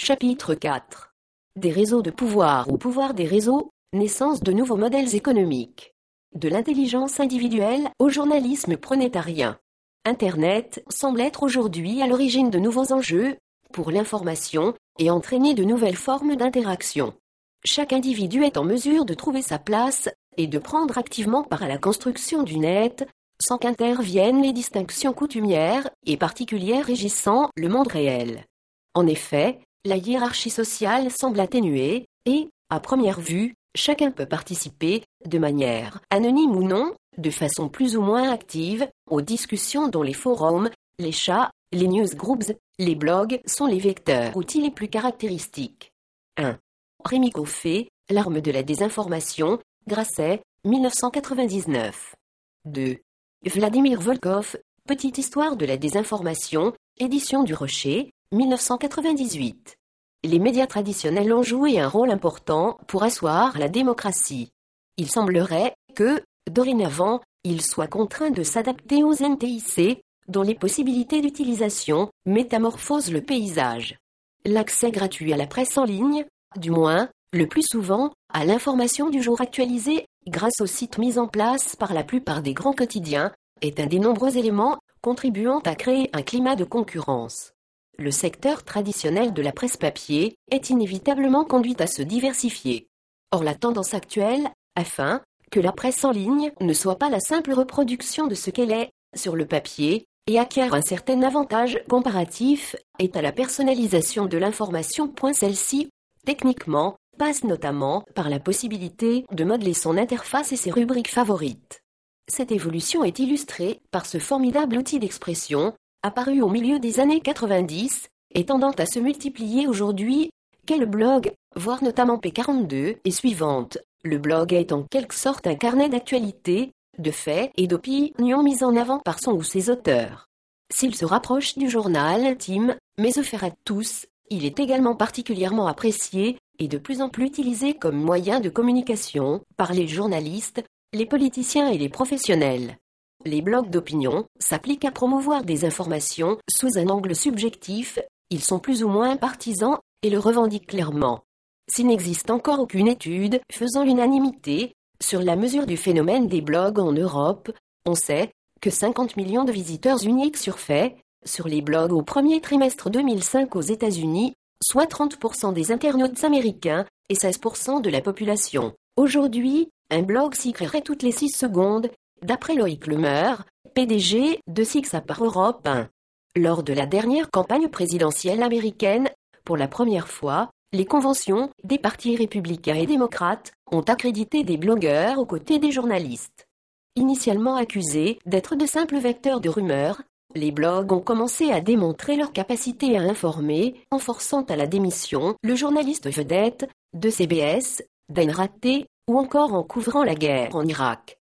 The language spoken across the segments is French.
Chapitre 4 Des réseaux de pouvoir ou pouvoir des réseaux, naissance de nouveaux modèles économiques. De l'intelligence individuelle au journalisme pronétarien. Internet semble être aujourd'hui à l'origine de nouveaux enjeux pour l'information et entraîner de nouvelles formes d'interaction. Chaque individu est en mesure de trouver sa place et de prendre activement part à la construction du net, sans qu'interviennent les distinctions coutumières et particulières régissant le monde réel. En effet, la hiérarchie sociale semble atténuée, et, à première vue, chacun peut participer, de manière anonyme ou non, de façon plus ou moins active, aux discussions dont les forums, les chats, les newsgroups, les blogs sont les vecteurs outils les plus caractéristiques. 1. Rémi Coffé, L'arme de la désinformation, Grasset, 1999. 2. Vladimir Volkov, Petite histoire de la désinformation, édition du Rocher, 1998. Les médias traditionnels ont joué un rôle important pour asseoir la démocratie. Il semblerait que, dorénavant, ils soient contraints de s'adapter aux NTIC, dont les possibilités d'utilisation métamorphosent le paysage. L'accès gratuit à la presse en ligne, du moins, le plus souvent, à l'information du jour actualisée, grâce aux sites mis en place par la plupart des grands quotidiens, est un des nombreux éléments contribuant à créer un climat de concurrence. Le secteur traditionnel de la presse papier est inévitablement conduit à se diversifier. Or la tendance actuelle, afin que la presse en ligne ne soit pas la simple reproduction de ce qu'elle est sur le papier, et acquiert un certain avantage comparatif, est à la personnalisation de l'information. Celle-ci, techniquement, passe notamment par la possibilité de modeler son interface et ses rubriques favorites. Cette évolution est illustrée par ce formidable outil d'expression, apparu au milieu des années 90, et tendant à se multiplier aujourd'hui, qu'est le blog, voire notamment P42 et suivante. Le blog est en quelque sorte un carnet d'actualité, de faits et d'opinions mis en avant par son ou ses auteurs. S'il se rapproche du journal intime, mais offert à tous, il est également particulièrement apprécié et de plus en plus utilisé comme moyen de communication par les journalistes, les politiciens et les professionnels. Les blogs d'opinion s'appliquent à promouvoir des informations sous un angle subjectif, ils sont plus ou moins partisans et le revendiquent clairement. S'il n'existe encore aucune étude faisant l'unanimité sur la mesure du phénomène des blogs en Europe, on sait que 50 millions de visiteurs uniques sur fait, sur les blogs au premier trimestre 2005 aux États-Unis, soit 30% des internautes américains et 16% de la population. Aujourd'hui, un blog s'y créerait toutes les 6 secondes, d'après Loïc Lemeur, PDG de Sixa par Europe 1. Lors de la dernière campagne présidentielle américaine, pour la première fois, les conventions des partis républicains et démocrates ont accrédité des blogueurs aux côtés des journalistes. Initialement accusés d'être de simples vecteurs de rumeurs, les blogs ont commencé à démontrer leur capacité à informer, en forçant à la démission le journaliste vedette de CBS, Dan ou encore en couvrant la guerre en Irak.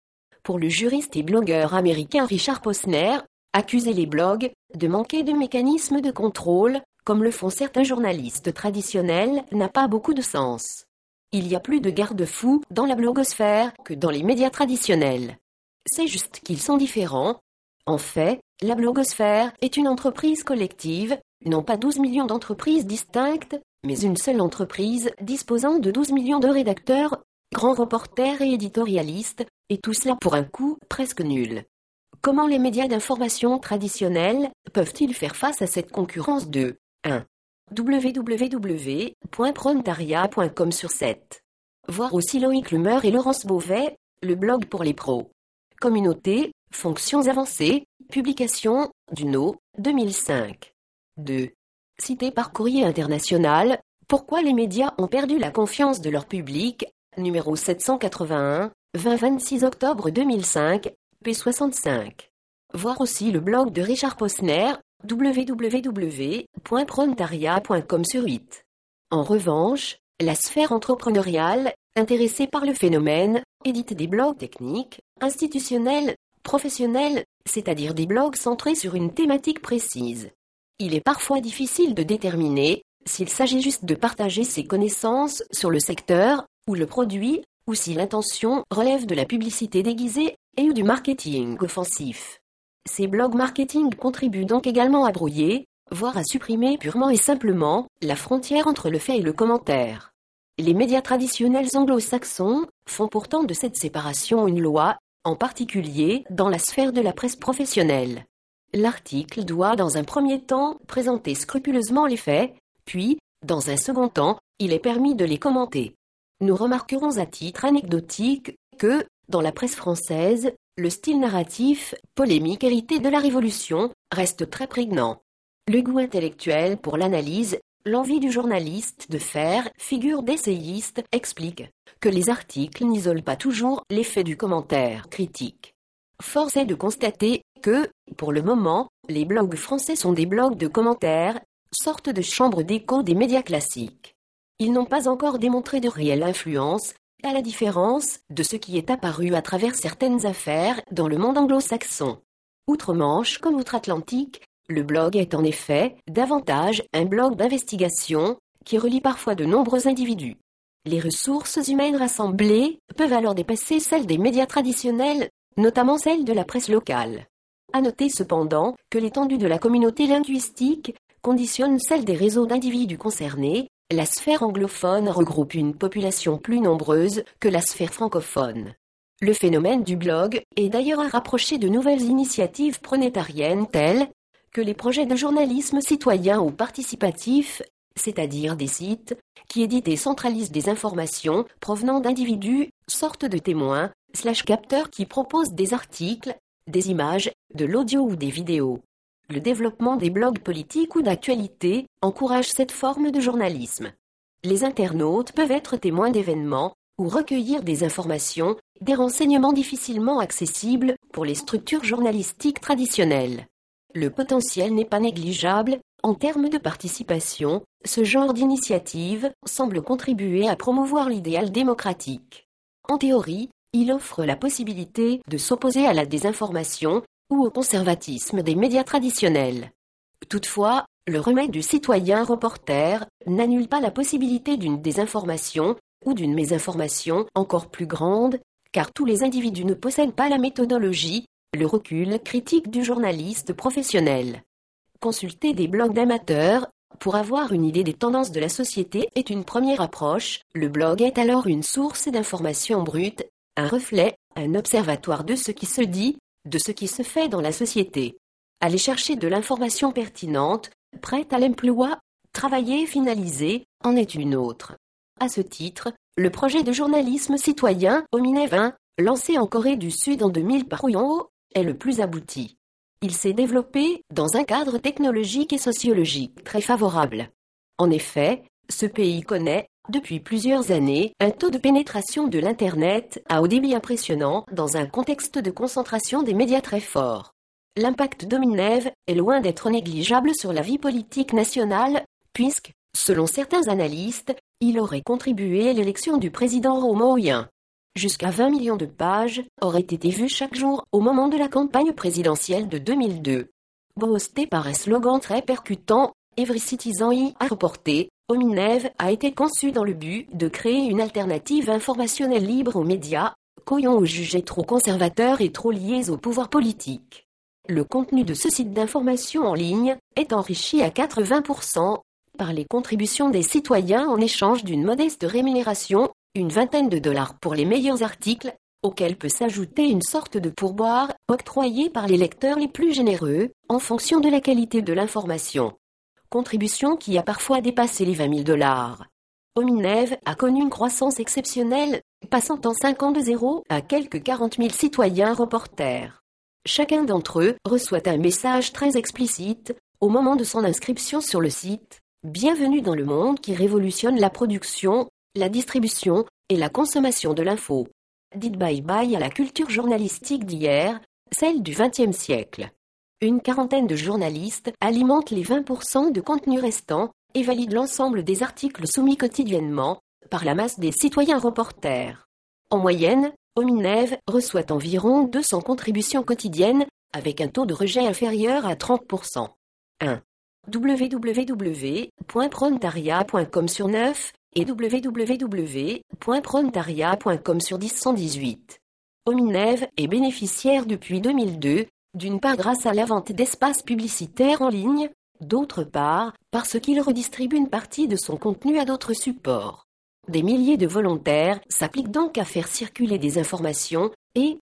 Pour le juriste et blogueur américain Richard Posner, accuser les blogs de manquer de mécanismes de contrôle, comme le font certains journalistes traditionnels, n'a pas beaucoup de sens. Il y a plus de garde-fous dans la blogosphère que dans les médias traditionnels. C'est juste qu'ils sont différents. En fait, la blogosphère est une entreprise collective, non pas 12 millions d'entreprises distinctes, mais une seule entreprise disposant de 12 millions de rédacteurs grands reporters et éditorialistes, et tout cela pour un coût presque nul. Comment les médias d'information traditionnels peuvent-ils faire face à cette concurrence de 1. www.prontaria.com sur 7. Voir aussi Loïc Lumeur et Laurence Beauvais, le blog pour les pros. Communauté, fonctions avancées, publication, Duno, 2005. 2. Cité par courrier international, pourquoi les médias ont perdu la confiance de leur public? Numéro 781, 20-26 octobre 2005, P65. Voir aussi le blog de Richard Posner, www.prontaria.com sur 8. En revanche, la sphère entrepreneuriale, intéressée par le phénomène, édite des blogs techniques, institutionnels, professionnels, c'est-à-dire des blogs centrés sur une thématique précise. Il est parfois difficile de déterminer s'il s'agit juste de partager ses connaissances sur le secteur ou le produit, ou si l'intention relève de la publicité déguisée et ou du marketing offensif. Ces blogs marketing contribuent donc également à brouiller voire à supprimer purement et simplement la frontière entre le fait et le commentaire. Les médias traditionnels anglo-saxons font pourtant de cette séparation une loi, en particulier dans la sphère de la presse professionnelle. L'article doit dans un premier temps présenter scrupuleusement les faits, puis, dans un second temps, il est permis de les commenter. Nous remarquerons à titre anecdotique que, dans la presse française, le style narratif, polémique hérité de la Révolution, reste très prégnant. Le goût intellectuel pour l'analyse, l'envie du journaliste de faire figure d'essayiste explique que les articles n'isolent pas toujours l'effet du commentaire critique. Force est de constater que, pour le moment, les blogs français sont des blogs de commentaires, sorte de chambre d'écho des médias classiques. Ils n'ont pas encore démontré de réelle influence, à la différence de ce qui est apparu à travers certaines affaires dans le monde anglo-saxon. Outre-Manche comme outre-Atlantique, le blog est en effet davantage un blog d'investigation qui relie parfois de nombreux individus. Les ressources humaines rassemblées peuvent alors dépasser celles des médias traditionnels, notamment celles de la presse locale. À noter cependant que l'étendue de la communauté linguistique conditionne celle des réseaux d'individus concernés, la sphère anglophone regroupe une population plus nombreuse que la sphère francophone. Le phénomène du blog est d'ailleurs à rapprocher de nouvelles initiatives pronétariennes telles que les projets de journalisme citoyen ou participatif, c'est-à-dire des sites qui éditent et centralisent des informations provenant d'individus, sortes de témoins, slash capteurs qui proposent des articles, des images, de l'audio ou des vidéos. Le développement des blogs politiques ou d'actualité encourage cette forme de journalisme. Les internautes peuvent être témoins d'événements ou recueillir des informations, des renseignements difficilement accessibles pour les structures journalistiques traditionnelles. Le potentiel n'est pas négligeable, en termes de participation, ce genre d'initiative semble contribuer à promouvoir l'idéal démocratique. En théorie, il offre la possibilité de s'opposer à la désinformation ou au conservatisme des médias traditionnels. Toutefois, le remède du citoyen reporter n'annule pas la possibilité d'une désinformation ou d'une mésinformation encore plus grande, car tous les individus ne possèdent pas la méthodologie le recul critique du journaliste professionnel. Consulter des blogs d'amateurs pour avoir une idée des tendances de la société est une première approche. Le blog est alors une source d'informations brutes, un reflet, un observatoire de ce qui se dit, de ce qui se fait dans la société. Aller chercher de l'information pertinente, prête à l'emploi, travailler et finaliser, en est une autre. À ce titre, le projet de journalisme citoyen Ominev 1, lancé en Corée du Sud en 2000 par Uyonho, est le plus abouti. Il s'est développé dans un cadre technologique et sociologique très favorable. En effet, ce pays connaît, depuis plusieurs années, un taux de pénétration de l'Internet à haut débit impressionnant dans un contexte de concentration des médias très fort. L'impact d'Ominev est loin d'être négligeable sur la vie politique nationale, puisque, selon certains analystes, il aurait contribué à l'élection du président Romoyen. Jusqu'à 20 millions de pages auraient été vues chaque jour au moment de la campagne présidentielle de 2002. Boosté par un slogan très percutant, Every Citizen y a reporté, A été conçu dans le but de créer une alternative informationnelle libre aux médias, qu'Oyon ou jugés trop conservateurs et trop liés au pouvoir politique. Le contenu de ce site d'information en ligne est enrichi à 80% par les contributions des citoyens en échange d'une modeste rémunération une vingtaine de dollars pour les meilleurs articles, auxquels peut s'ajouter une sorte de pourboire octroyé par les lecteurs les plus généreux, en fonction de la qualité de l'information. Contribution qui a parfois dépassé les 20 000 dollars. Ominev a connu une croissance exceptionnelle, passant en 5 ans de zéro à quelques 40 000 citoyens reporters. Chacun d'entre eux reçoit un message très explicite, au moment de son inscription sur le site, Bienvenue dans le monde qui révolutionne la production, la distribution et la consommation de l'info. Dites bye-bye à la culture journalistique d'hier, celle du XXe siècle. Une quarantaine de journalistes alimentent les 20% de contenu restant et valident l'ensemble des articles soumis quotidiennement par la masse des citoyens reporters. En moyenne, Ominev reçoit environ 200 contributions quotidiennes avec un taux de rejet inférieur à 30%. 1. www.prontaria.com sur 9 et www.prontaria.com sur 1018. Ominev est bénéficiaire depuis 2002, d'une part grâce à la vente d'espaces publicitaires en ligne, D'autre part, parce qu'il redistribue une partie de son contenu à d'autres supports. Des milliers de volontaires s'appliquent donc à faire circuler des informations et,